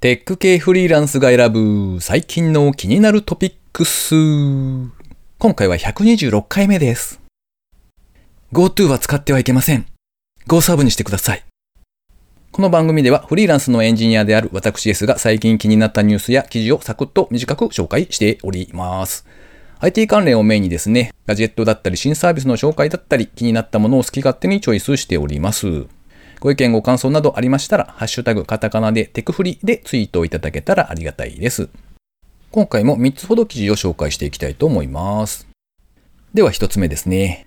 テック系フリーランスが選ぶ最近の気になるトピックス。今回は126回目です。GoTo は使ってはいけません。GoServe にしてください。この番組ではフリーランスのエンジニアである私ですが最近気になったニュースや記事をサクッと短く紹介しております。IT 関連をメインにですね、ガジェットだったり新サービスの紹介だったり気になったものを好き勝手にチョイスしております。ご意見ご感想などありましたら、ハッシュタグカタカナでテクフリでツイートをいただけたらありがたいです。今回も3つほど記事を紹介していきたいと思います。では1つ目ですね。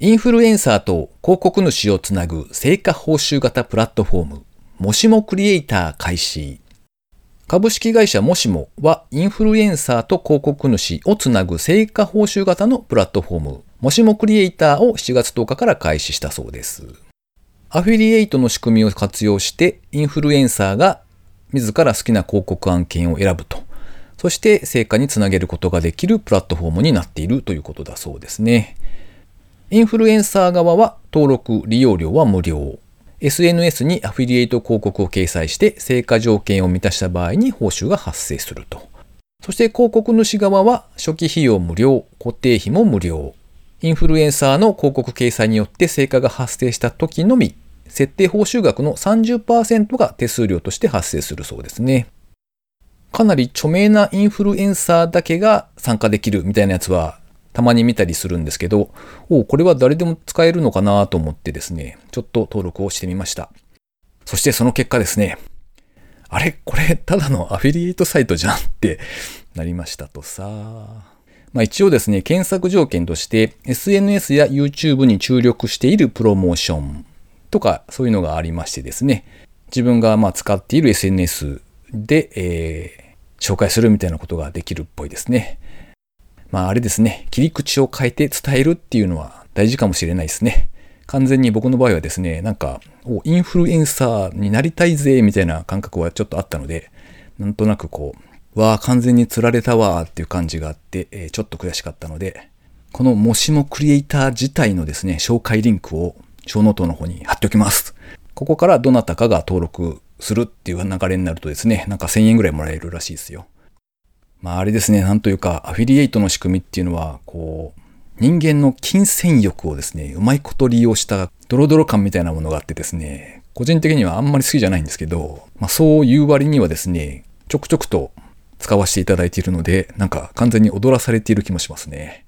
インフルエンサーと広告主をつなぐ成果報酬型プラットフォーム、もしもクリエイター開始。株式会社もしもはインフルエンサーと広告主をつなぐ成果報酬型のプラットフォーム、もしもクリエイターを7月10日から開始したそうです。アフィリエイトの仕組みを活用してインフルエンサーが自ら好きな広告案件を選ぶと。そして成果につなげることができるプラットフォームになっているということだそうですね。インフルエンサー側は登録利用料は無料。SNS にアフィリエイト広告を掲載して成果条件を満たした場合に報酬が発生すると。そして広告主側は初期費用無料、固定費も無料。インフルエンサーの広告掲載によって成果が発生した時のみ、設定報酬額の30%が手数料として発生するそうですね。かなり著名なインフルエンサーだけが参加できるみたいなやつはたまに見たりするんですけど、おこれは誰でも使えるのかなと思ってですね、ちょっと登録をしてみました。そしてその結果ですね、あれこれただのアフィリエイトサイトじゃんってなりましたとさ。まあ一応ですね、検索条件として SNS や YouTube に注力しているプロモーションとかそういうのがありましてですね、自分がまあ使っている SNS で、えー紹介するみたいなことができるっぽいですね。まああれですね、切り口を変えて伝えるっていうのは大事かもしれないですね。完全に僕の場合はですね、なんか、インフルエンサーになりたいぜ、みたいな感覚はちょっとあったので、なんとなくこう、わあ、完全に釣られたわーっていう感じがあって、えーちょっと悔しかったので、このもしもクリエイター自体のですね、紹介リンクをショーノートの方に貼っておきます。ここからどなたかが登録するっていう流れになるとですね、なんか1000円ぐらいもらえるらしいですよ。まああれですね、なんというか、アフィリエイトの仕組みっていうのは、こう、人間の金銭欲をですね、うまいこと利用したドロドロ感みたいなものがあってですね、個人的にはあんまり好きじゃないんですけど、まあそういう割にはですね、ちょくちょくと使わせていただいているので、なんか完全に踊らされている気もしますね。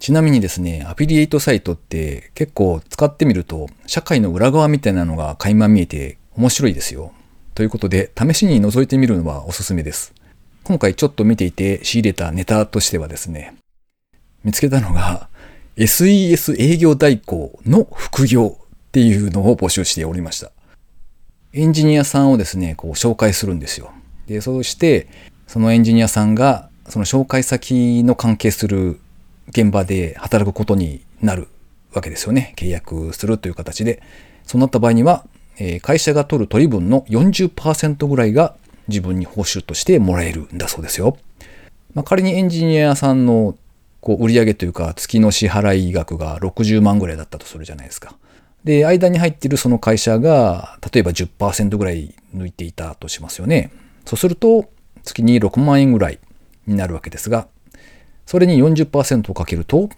ちなみにですね、アフィリエイトサイトって結構使ってみると、社会の裏側みたいなのが垣間見えて面白いですよ。ということで、試しに覗いてみるのはおすすめです。今回ちょっと見ていて仕入れたネタとしてはですね、見つけたのが SES 営業代行の副業っていうのを募集しておりました。エンジニアさんをですね、こう紹介するんですよ。で、そうして、そのエンジニアさんがその紹介先の関係する現場で働くことになるわけですよね。契約するという形で。そうなった場合には、え会社が取る取り分の40%ぐらいが自分に報酬としてもらえるんだそうですよ。まあ、仮にエンジニアさんのこう売上というか月の支払い額が60万ぐらいだったとするじゃないですか。で、間に入ってるその会社が例えば10%ぐらい抜いていたとしますよね。そうすると月に6万円ぐらいになるわけですが、それに40%をかけると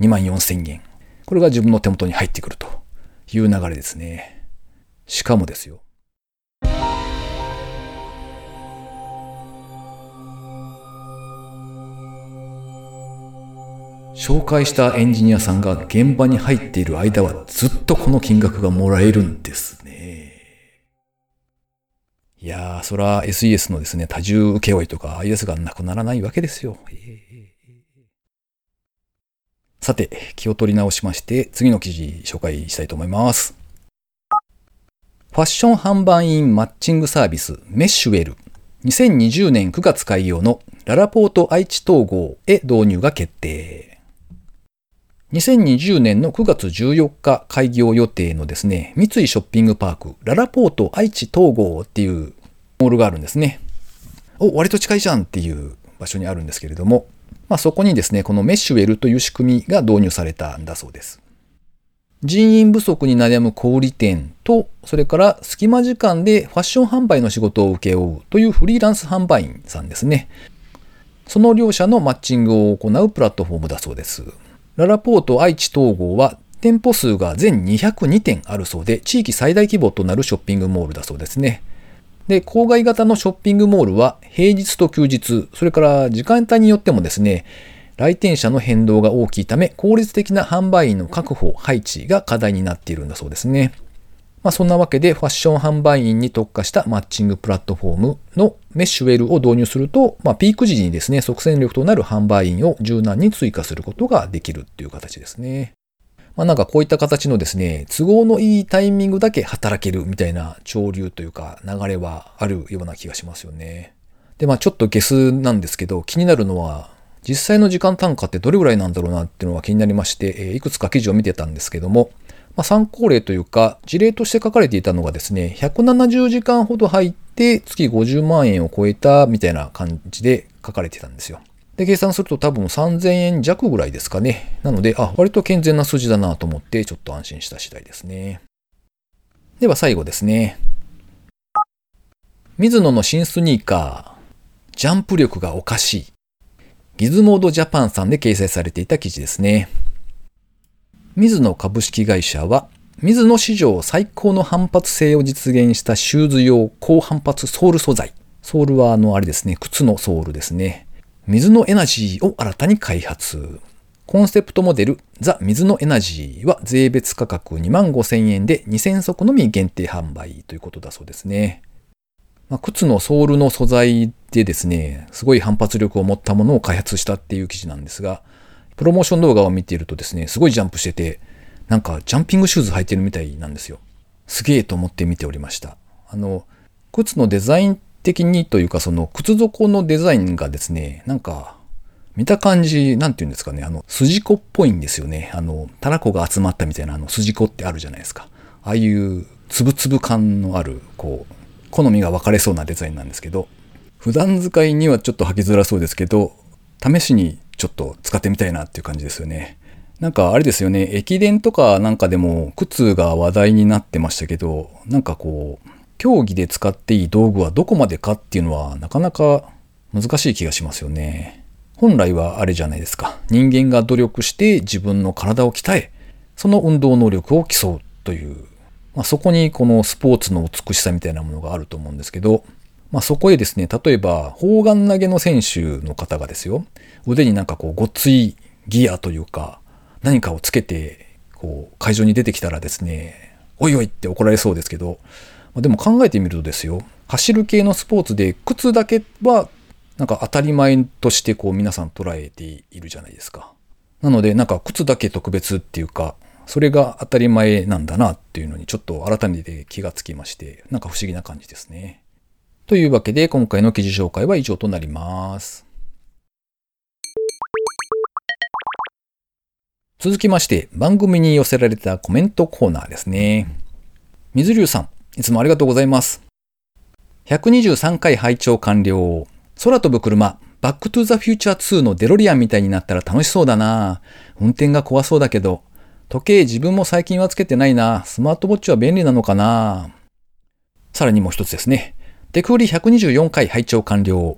2万4千円。これが自分の手元に入ってくるという流れですね。しかもですよ。紹介したエンジニアさんが現場に入っている間はずっとこの金額がもらえるんですね。いやー、そら SES のですね、多重請負とか、ああいうやつがなくならないわけですよ。さて、気を取り直しまして、次の記事紹介したいと思います。ファッション販売員マッチングサービスメッシュウェル。2020年9月開業のララポート愛知統合へ導入が決定。2020年の9月14日開業予定のですね、三井ショッピングパークララポート愛知統合っていうモールがあるんですね。お、割と近いじゃんっていう場所にあるんですけれども、まあそこにですね、このメッシュウェルという仕組みが導入されたんだそうです。人員不足に悩む小売店と、それから隙間時間でファッション販売の仕事を請け負うというフリーランス販売員さんですね。その両者のマッチングを行うプラットフォームだそうです。ララポート愛知統合は店舗数が全202店あるそうで、地域最大規模となるショッピングモールだそうですね。で、郊外型のショッピングモールは平日と休日、それから時間帯によってもですね、来店者の変動が大きいため、効率的な販売員の確保、配置が課題になっているんだそうですね。まあ、そんなわけで、ファッション販売員に特化したマッチングプラットフォームのメッシュウェルを導入すると、まあ、ピーク時にですね、即戦力となる販売員を柔軟に追加することができるっていう形ですね。まあ、なんかこういった形のですね、都合のいいタイミングだけ働けるみたいな潮流というか流れはあるような気がしますよね。で、まあちょっとゲスなんですけど、気になるのは、実際の時間単価ってどれぐらいなんだろうなっていうのが気になりまして、いくつか記事を見てたんですけども、まあ、参考例というか、事例として書かれていたのがですね、170時間ほど入って月50万円を超えたみたいな感じで書かれてたんですよ。で、計算すると多分3000円弱ぐらいですかね。なので、あ、割と健全な数字だなと思ってちょっと安心した次第ですね。では最後ですね。水野の新スニーカー、ジャンプ力がおかしい。ギズモードジャパンさんで掲載されていた記事ですね。水野株式会社は、水野史上最高の反発性を実現したシューズ用高反発ソール素材。ソールはあのあれですね、靴のソールですね。水のエナジーを新たに開発。コンセプトモデルザ・水のエナジーは税別価格2万5千円で2000足のみ限定販売ということだそうですね。まあ、靴のソールの素材でですね、すごい反発力を持ったものを開発したっていう記事なんですが、プロモーション動画を見ているとですね、すごいジャンプしてて、なんかジャンピングシューズ履いてるみたいなんですよ。すげえと思って見ておりました。あの、靴のデザイン的にというか、その靴底のデザインがですね、なんか、見た感じ、なんて言うんですかね、あの、筋子っぽいんですよね。あの、たらこが集まったみたいなあの筋子ってあるじゃないですか。ああいうつぶつぶ感のある、こう、好みが分かれそうなデザインなんですけど、普段使いにはちょっと履きづらそうですけど、試しにちょっと使ってみたいなっていう感じですよね。なんかあれですよね、駅伝とかなんかでも靴が話題になってましたけど、なんかこう、競技で使っていい道具はどこまでかっていうのはなかなか難しい気がしますよね。本来はあれじゃないですか。人間が努力して自分の体を鍛え、その運動能力を競うというまあ、そこにこのスポーツの美しさみたいなものがあると思うんですけど、まあ、そこへですね、例えば、砲丸投げの選手の方がですよ、腕になんかこう、ごっついギアというか、何かをつけて、こう、会場に出てきたらですね、おいおいって怒られそうですけど、でも考えてみるとですよ、走る系のスポーツで靴だけは、なんか当たり前としてこう皆さん捉えているじゃないですか。なので、なんか靴だけ特別っていうか、それが当たり前なんだなっていうのにちょっと改めて気がつきまして、なんか不思議な感じですね。というわけで今回の記事紹介は以上となります。続きまして番組に寄せられたコメントコーナーですね。水流さん、いつもありがとうございます。123回拝聴完了。空飛ぶ車、バックトゥザフューチャー2のデロリアンみたいになったら楽しそうだな運転が怖そうだけど、時計自分も最近はつけてないな。スマートウォッチは便利なのかなさらにもう一つですね。テクフリ124回拝聴完了。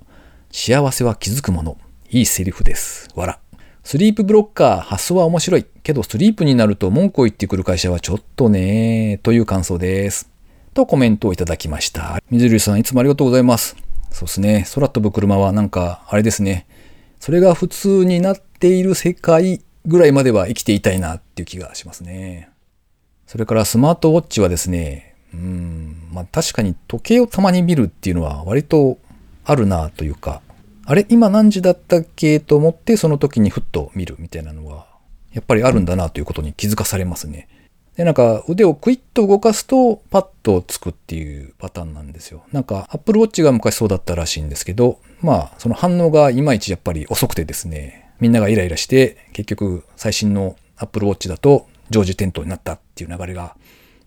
幸せは気づくもの。いいセリフです。わら。スリープブロッカー発想は面白い。けどスリープになると文句を言ってくる会社はちょっとねという感想です。とコメントをいただきました。水流さんいつもありがとうございます。そうですね。空飛ぶ車はなんか、あれですね。それが普通になっている世界ぐらいまでは生きていたいなっていう気がしますね。それからスマートウォッチはですね、うん、まあ確かに時計をたまに見るっていうのは割とあるなというか、あれ今何時だったっけと思ってその時にふっと見るみたいなのは、やっぱりあるんだなということに気づかされますね。で、なんか腕をクイッと動かすとパッとつくっていうパターンなんですよ。なんか Apple Watch が昔そうだったらしいんですけど、まあその反応がいまいちやっぱり遅くてですね、みんながイライラして、結局最新の Apple Watch だと常時点灯になったっていう流れが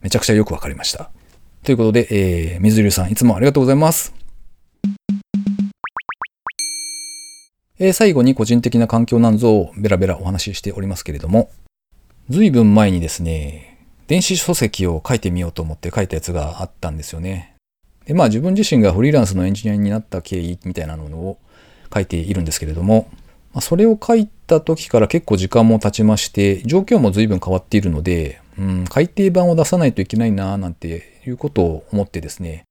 めちゃくちゃよくわかりました。ということで、えー、水流さんいつもありがとうございます。えー、最後に個人的な環境なんぞをベラベラお話ししておりますけれども、随分前にですね、電子書籍を書いてみようと思って書いたやつがあったんですよね。で、まあ自分自身がフリーランスのエンジニアになった経緯みたいなものを書いているんですけれども、まあ、それを書いた時から結構時間も経ちまして、状況も随分変わっているので、うん、改訂版を出さないといけないななんていうことを思ってですね、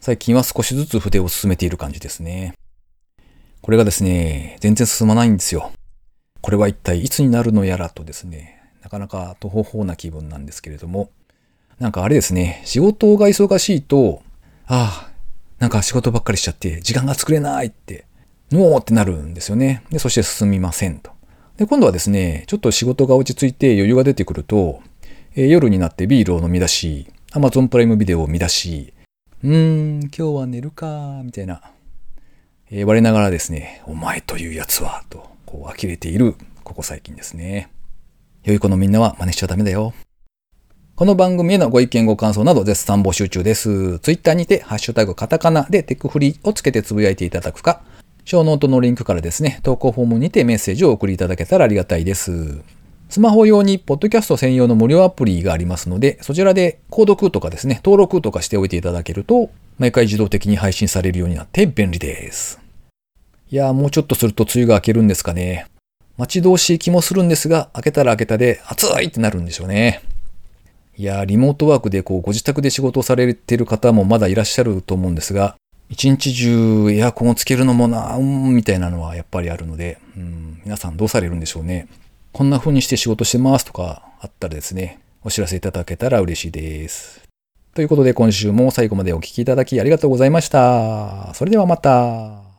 最近は少しずつ筆を進めている感じですね。これがですね、全然進まないんですよ。これは一体いつになるのやらとですね、なかなか途方法な気分なんですけれども、なんかあれですね、仕事が忙しいと、ああ、なんか仕事ばっかりしちゃって時間が作れないって、ノーってなるんですよね。で、そして進みませんと。で、今度はですね、ちょっと仕事が落ち着いて余裕が出てくると、えー、夜になってビールを飲み出し、Amazon プライムビデオを見出し、うーん、今日は寝るか、みたいな、えー、我ながらですね、お前というやつは、と、こう呆れている、ここ最近ですね。良い子のみんなは真似しちゃダメだよ。この番組へのご意見ご感想など絶賛募集中です。ツイッターにて、ハッシュタグカタカナでテクフリをつけてつぶやいていただくか、ショーノートのリンクからですね、投稿フォームにてメッセージを送りいただけたらありがたいです。スマホ用にポッドキャスト専用の無料アプリがありますので、そちらで購読とかですね、登録とかしておいていただけると、毎回自動的に配信されるようになって便利です。いやーもうちょっとすると梅雨が明けるんですかね。待ち遠しい気もするんですが、開けたら開けたで暑いってなるんでしょうね。いやリモートワークでこうご自宅で仕事をされてる方もまだいらっしゃると思うんですが、一日中エアコンをつけるのもな、うん、みたいなのはやっぱりあるので、うん、皆さんどうされるんでしょうね。こんな風にして仕事してますとかあったらですね、お知らせいただけたら嬉しいです。ということで今週も最後までお聴きいただきありがとうございました。それではまた。